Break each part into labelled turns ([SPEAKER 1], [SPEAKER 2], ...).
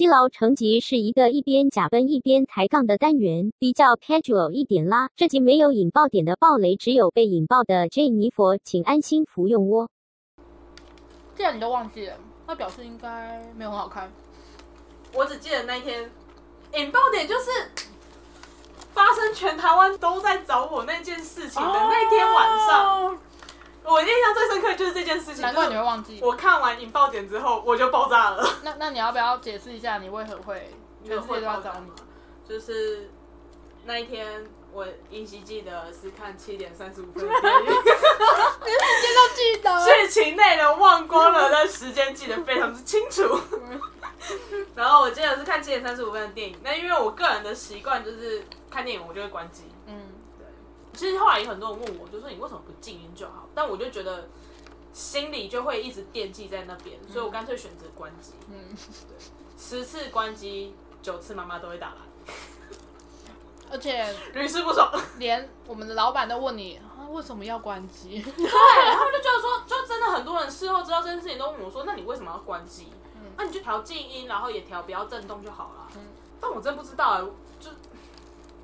[SPEAKER 1] 积劳成疾是一个一边假奔一边抬杠的单元，比较 casual 一点啦。这集没有引爆点的暴雷，只有被引爆的 J 尼佛，请安心服用哦。
[SPEAKER 2] 既然你都忘记了，那表示应该没有很好看。
[SPEAKER 3] 我只记得那一天引爆点就是发生全台湾都在找我那件事情的那天晚上。
[SPEAKER 2] 哦
[SPEAKER 3] 我印象最深刻就是这件事情，
[SPEAKER 2] 难怪你会忘记。
[SPEAKER 3] 我看完引爆点之后我就爆炸了。
[SPEAKER 2] 那那你要不要解释一下你为何会全世界都要找你？
[SPEAKER 3] 就是那一天我依稀记得是看七点三十五分的电影，时间
[SPEAKER 2] 都记得。
[SPEAKER 3] 剧情内容忘光了，但时间记得非常之清楚。然后我记得是看七点三十五分的电影，那因为我个人的习惯就是看电影我就会关机。
[SPEAKER 2] 嗯，
[SPEAKER 3] 其实后来有很多人问我，就说你为什么不静音就好？但我就觉得心里就会一直惦记在那边，所以我干脆选择关机。
[SPEAKER 2] 嗯，
[SPEAKER 3] 十次关机，九次妈妈都会打来，
[SPEAKER 2] 而且
[SPEAKER 3] 屡试不爽。
[SPEAKER 2] 连我们的老板都问你，啊、为什么要关机？
[SPEAKER 3] 对，他们就觉得说，就真的很多人事后知道这件事情都问我说，那你为什么要关机？那、你就调静音，然后也调不要震动就好了。
[SPEAKER 2] 嗯
[SPEAKER 3] 但我真不知道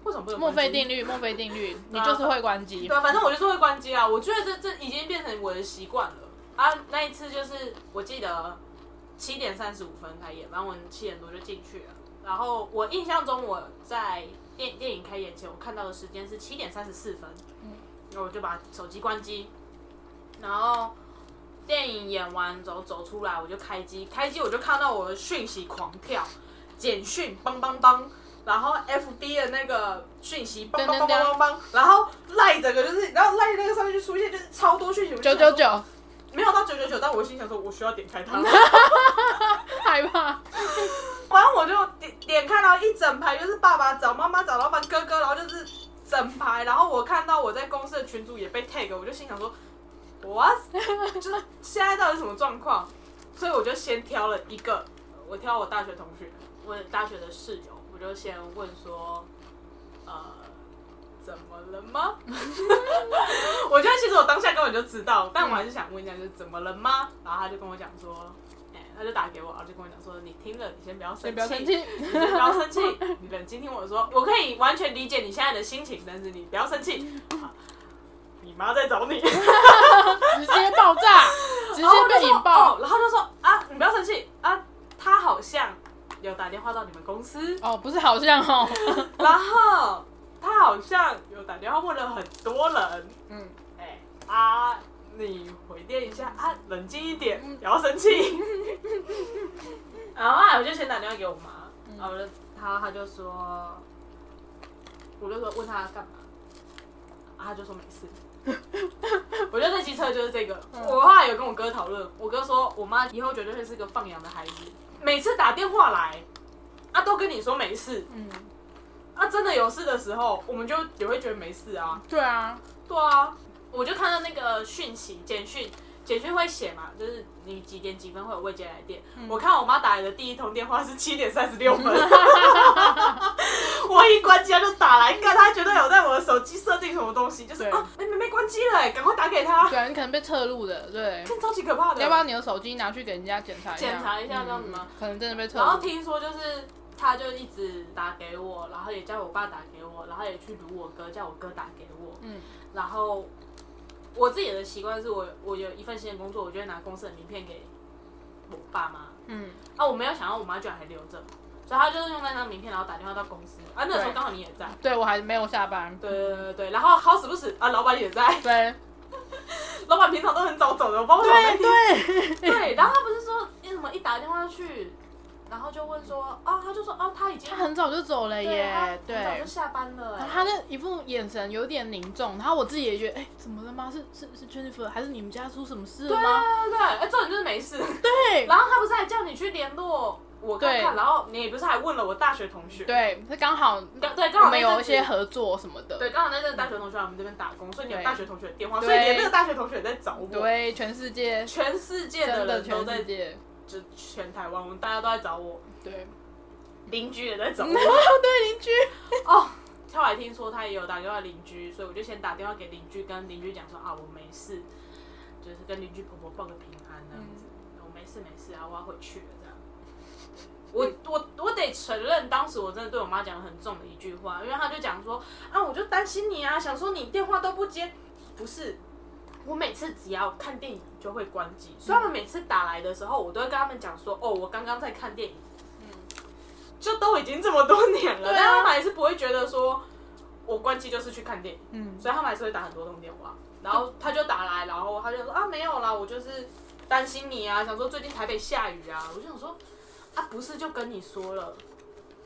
[SPEAKER 3] 为什么不能
[SPEAKER 2] 墨菲定律，墨菲定律，你就是会关机
[SPEAKER 3] 对。啊，反正我就是会关机啊。我觉得这这已经变成我的习惯了啊。那一次就是我记得七点三十五分开演，反正我七点多就进去了。然后我印象中我在电电影开演前，我看到的时间是七点三十四分，
[SPEAKER 2] 嗯
[SPEAKER 3] 然后我就把手机关机，然后电影演完走走出来，我就开机，开机我就看到我的讯息狂跳，简讯梆梆梆。然后 F B 的那个讯息梆梆梆梆梆梆，然后赖整个就是，然后赖那个上面就出现就是超多讯息，
[SPEAKER 2] 九九九，
[SPEAKER 3] 没有到九九九，但我心想说我需要点开它，
[SPEAKER 2] 害怕。
[SPEAKER 3] 然后我就点点开，然后一整排就是爸爸找、妈妈找、老板哥哥，然后就是整排，然后我看到我在公司的群组也被 tag，我就心想说，what？就是现在到底什么状况？所以我就先挑了一个，我挑我大学同学，我大学的室友，我就先问说，呃。怎么了吗？我觉得其实我当下根本就知道，但我还是想问一下，就是怎么了吗？然后他就跟我讲说，哎、他就打给我，然后就跟我讲说，你听了，你先不要生气，
[SPEAKER 2] 先不要生气。
[SPEAKER 3] 你先不要生气，你冷静听我说，我可以完全理解你现在的心情，但是你不要生气。啊你妈在找你，
[SPEAKER 2] 直接爆炸，直接爆
[SPEAKER 3] 哦。然后就说啊，你不要生气啊，他好像有打电话到你们公司，
[SPEAKER 2] 哦，不是好像哦，
[SPEAKER 3] 然后他好像有打电话问了很多人，
[SPEAKER 2] 嗯，
[SPEAKER 3] 哎、啊，你回电一下啊，冷静一点，不要生气。然后我就先打电话给我妈，然后我就他他就说，我就说问他干嘛，啊，他就说没事。我觉得这机车就是这个。我后来有跟我哥讨论，我哥说我妈以后绝对会是个放羊的孩子，每次打电话来，啊，都跟你说没事，
[SPEAKER 2] 嗯，
[SPEAKER 3] 啊，真的有事的时候，我们就也会觉得没事啊。
[SPEAKER 2] 对啊，
[SPEAKER 3] 对啊，我就看到那个讯息简讯，简讯会写嘛，就是你几点几分会有未接来电。我看我妈打来的第一通电话是七点三十六分，我一关机他就打来，看他绝对有在我的手机设定什么东西，就是
[SPEAKER 2] 对
[SPEAKER 3] 啊，哎、妹妹关机了、哎，赶快打给他，
[SPEAKER 2] 对啊，你可能被侧录的，对。
[SPEAKER 3] 看超级可怕的。
[SPEAKER 2] 你要不要你的手机拿去给人家检查一下？
[SPEAKER 3] 检查一下这样子吗
[SPEAKER 2] 嗯可能真的被侧
[SPEAKER 3] 然后
[SPEAKER 2] 录。
[SPEAKER 3] 听说就是他就一直打给我，然后也叫我爸打给我，然后也去撸我哥，叫我哥打给我。
[SPEAKER 2] 嗯，
[SPEAKER 3] 然后我自己的习惯是我我有一份新的工作，我就会拿公司的名片给我爸妈。
[SPEAKER 2] 嗯，
[SPEAKER 3] 啊，我没有想到我妈居然还留着，所以他就是用那张名片，然后打电话到公司。啊，那时候
[SPEAKER 2] 对
[SPEAKER 3] 刚好你也在。
[SPEAKER 2] 对我还没有下班。
[SPEAKER 3] 对对对对，然后好死不死啊，老板也在。
[SPEAKER 2] 对
[SPEAKER 3] 老板平常都很早走的，我不知道为什么那天
[SPEAKER 2] 对，
[SPEAKER 3] 对，然后他不是说你怎么一打电话去，然后就问说啊，他就说哦，他已经
[SPEAKER 2] 他很早就走了耶，
[SPEAKER 3] 很早就。下班了哎。
[SPEAKER 2] 他那一副眼神有点凝重，然后我自己也觉得，哎、怎么了吗？是是是 Jennifer，还是你们家出什么事
[SPEAKER 3] 对
[SPEAKER 2] 了吗？
[SPEAKER 3] 对对，哎，重点就是没事。
[SPEAKER 2] 对
[SPEAKER 3] 然后他不是还叫你去联络我看看，然后你不是还问了我大学同学？
[SPEAKER 2] 对，他刚好
[SPEAKER 3] 刚对刚好
[SPEAKER 2] 我们有一些合作什么的，
[SPEAKER 3] 对，刚好那阵大学同学来我们这边打工，所以你有大学同学的电话，所以连那个大学同学也在找我。，
[SPEAKER 2] 对，全世界。
[SPEAKER 3] 全世界的人都在就全台湾，我们大家都在找我，
[SPEAKER 2] 对，
[SPEAKER 3] 邻居也在找我。
[SPEAKER 2] 对邻居，
[SPEAKER 3] 哦，后来听说他也有打电话邻居，所以我就先打电话给邻居，跟邻居讲说啊，我没事，就是跟邻居婆婆报个平安这样子。我没事没事啊，我要回去了以承认，当时我真的对我妈讲了很重的一句话，因为她就讲说啊，我就担心你啊，想说你电话都不接，不是。我每次只要看电影就会关机，所以他们每次打来的时候，我都会跟他们讲说，哦，我刚刚在看电影。嗯，就都已经这么多年了，但他们还是不会觉得说我关机就是去看电影。
[SPEAKER 2] 嗯，
[SPEAKER 3] 所以他们还是会打很多通电话，然后他就打来，然后他就说啊没有啦，我就是担心你啊，想说最近台北下雨啊，我就想说啊不是就跟你说了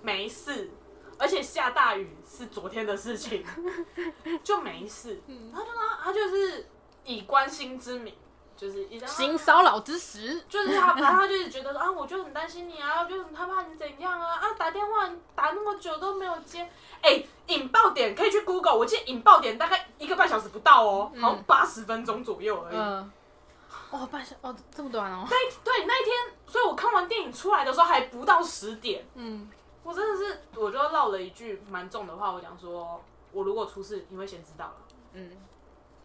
[SPEAKER 3] 没事，而且下大雨是昨天的事情，就没事，
[SPEAKER 2] 嗯。
[SPEAKER 3] 然后就他他就是以关心之名，就是一直
[SPEAKER 2] 性骚扰之时，
[SPEAKER 3] 就是他，然后他就是觉得说啊，我就很担心你啊，我就很害怕你怎样啊啊，打电话打那么久都没有接，哎、引爆点可以去 Google，我记得引爆点大概一个半小时不到哦，好像八十分钟左右而已。
[SPEAKER 2] 嗯，哦，半小哦这么短哦，
[SPEAKER 3] 那对那一天，所以我看完电影出来的时候还不到十点，
[SPEAKER 2] 嗯，
[SPEAKER 3] 我真的是我就唠了一句蛮重的话，我讲说我如果出事，你会先知道了，
[SPEAKER 2] 嗯，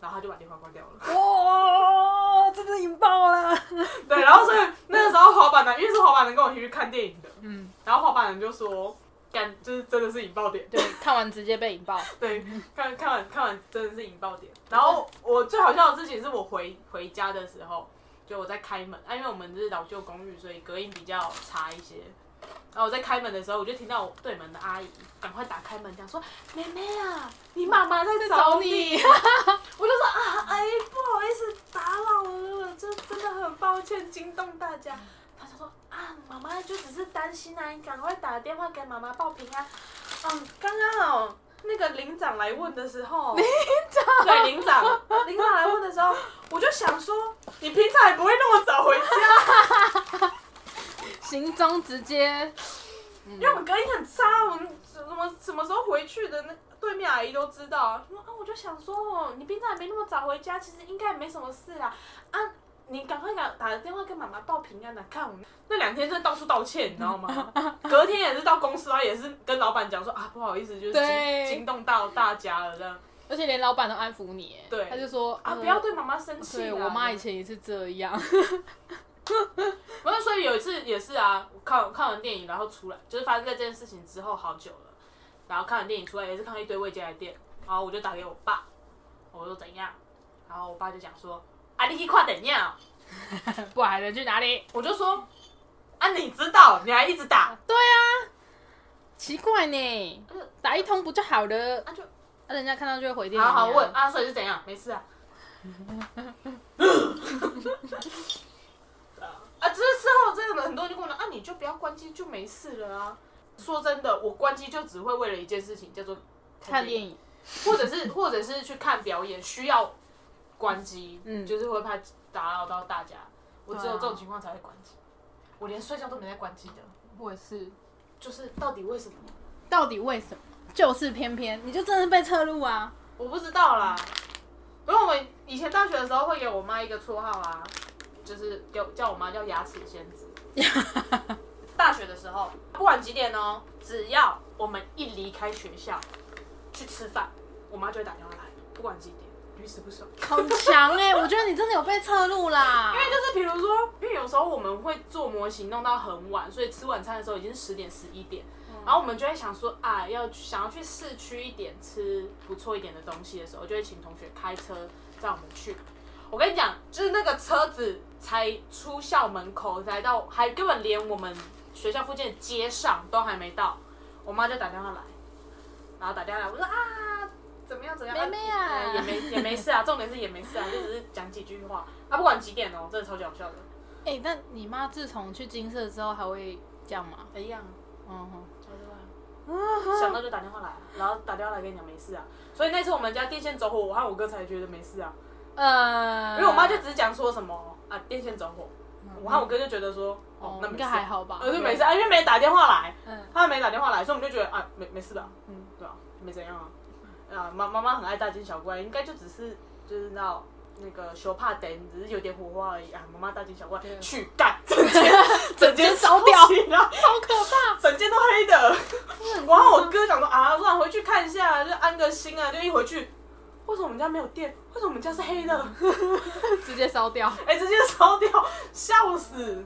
[SPEAKER 3] 然后他就把电话挂掉了。
[SPEAKER 2] 哇，真的引爆了，
[SPEAKER 3] 对，然后所以那个时候滑板男，因为是滑板男跟我一起去看电影的，
[SPEAKER 2] 嗯，
[SPEAKER 3] 然后滑板男就说。干，就是真的是引爆点，
[SPEAKER 2] 对，看完直接被引爆，
[SPEAKER 3] 对，看看完看完真的是引爆点。然后我最好笑的事情是我回回家的时候，就我在开门，啊，因为我们是老旧公寓，所以隔音比较差一些。然后我在开门的时候，我就听到我对门的阿姨赶快打开门，讲说：“妹妹啊，你妈妈在找你。”我就说：“啊，阿姨，不好意思打扰了，这真的很抱歉，惊动大家。”说：“啊，妈妈就只是担心啊，你赶快打电话给妈妈报平安。”嗯，刚刚哦，那个领长来问的时候，领长对领长，领长来问的时候，我就想说，你平常也不会那么早回家，
[SPEAKER 2] 行踪直接，
[SPEAKER 3] 因为我们隔音很差，我们什么什么时候回去的那对面阿姨都知道啊。说啊，我就想说哦，你平常也没那么早回家，其实应该也没什么事啦。啊，打打个电话跟妈妈报平安的、看我们那两天真的到处道歉，你知道吗？隔天也是到公司啊，也是跟老板讲说啊，不好意思，就是
[SPEAKER 2] 对
[SPEAKER 3] 惊惊动到大家了这样。
[SPEAKER 2] 而且连老板都安抚你，哎
[SPEAKER 3] 对
[SPEAKER 2] 他就说
[SPEAKER 3] 啊，
[SPEAKER 2] 呃
[SPEAKER 3] 不要对妈妈生气
[SPEAKER 2] 对我妈以前也是这样，
[SPEAKER 3] 不是，所以有一次也是啊，我看看完电影，然后出来，就是发生在这件事情之后好久了，然后看完电影出来也是看到一堆未接来电，然后我就打给我爸，我说怎样，然后我爸就讲说，啊你去看怎样，
[SPEAKER 2] 不然还能去哪里？
[SPEAKER 3] 我就说，啊你知道，你还一直打，
[SPEAKER 2] 对啊，奇怪呢，
[SPEAKER 3] 呃
[SPEAKER 2] 打一通不就好了？
[SPEAKER 3] 啊就
[SPEAKER 2] 那人家看到就会回电。
[SPEAKER 3] 好好问，啊，所以是怎样，没事啊。啊，这事后真的很多人就跟我讲，啊，你就不要关机，就没事了啊。说真的，我关机就只会为了一件事情，叫做
[SPEAKER 2] 看电影，
[SPEAKER 3] 或者是或者是去看表演，需要关机，
[SPEAKER 2] 嗯
[SPEAKER 3] 就是会怕打扰到大家。我只有这种情况才会关机，我连睡觉都没在关机的。
[SPEAKER 2] 我也是。
[SPEAKER 3] 就是到底为什么？
[SPEAKER 2] 到底为什么？就是偏偏你就真的是被侧录啊！
[SPEAKER 3] 我不知道啦。因为我们以前大学的时候会给我妈一个绰号啊，就是叫叫我妈叫牙齿仙子。大学的时候，不管几点哦，只要我们一离开学校去吃饭，我妈就会打电话来，不管几点，屡试不爽。
[SPEAKER 2] 好强哎、我觉得你真的有被侧录啦。
[SPEAKER 3] 因为就是比如说，因为有时候我们会做模型弄到很晚，所以吃晚餐的时候已经是十点十一点，然后我们就会想说啊，要想要去市区一点吃不错一点的东西的时候，就会请同学开车载我们去。我跟你讲，就是那个车子才出校门口，才到，还根本连我们学校附近的街上都还没到，我妈就打电话来，然后打电话来，我说啊，怎么样怎么样，
[SPEAKER 2] 妹妹啊。
[SPEAKER 3] 呃也没也没事啊，重点是也没事啊，就只是讲几句话，啊，不管几点哦，真的超级好笑的，
[SPEAKER 2] 哎、那你妈自从去金色之后还会这样吗？
[SPEAKER 3] 一样，
[SPEAKER 2] 嗯哼，
[SPEAKER 3] 想到就打电话来，然后打电话来跟你讲没事啊，所以那次我们家电线走火，我和我哥才觉得没事啊，
[SPEAKER 2] 呃，
[SPEAKER 3] 因为我妈就只是讲说什么啊电线走火，我和我哥就觉得说哦
[SPEAKER 2] 哦
[SPEAKER 3] 那
[SPEAKER 2] 应该还好吧
[SPEAKER 3] 呃就没事啊，因为没打电话来，
[SPEAKER 2] 嗯，
[SPEAKER 3] 他没打电话来，所以我们就觉得啊没没事的啊，
[SPEAKER 2] 嗯。
[SPEAKER 3] 对啊，没怎样啊，啊妈妈妈很爱大惊小怪，应该就只是就是那那个修怕灯，只是有点火花而已啊，妈妈大惊小怪去干，整间整间
[SPEAKER 2] 烧掉
[SPEAKER 3] 起来，
[SPEAKER 2] 好可怕。
[SPEAKER 3] 整间都黑的。然后我哥讲说啊，算了回去看一下，就安个心啊，就一回去。为什么我们家没有电？为什么我们家是黑的？
[SPEAKER 2] 直接烧掉。
[SPEAKER 3] 哎、直接烧掉，笑死！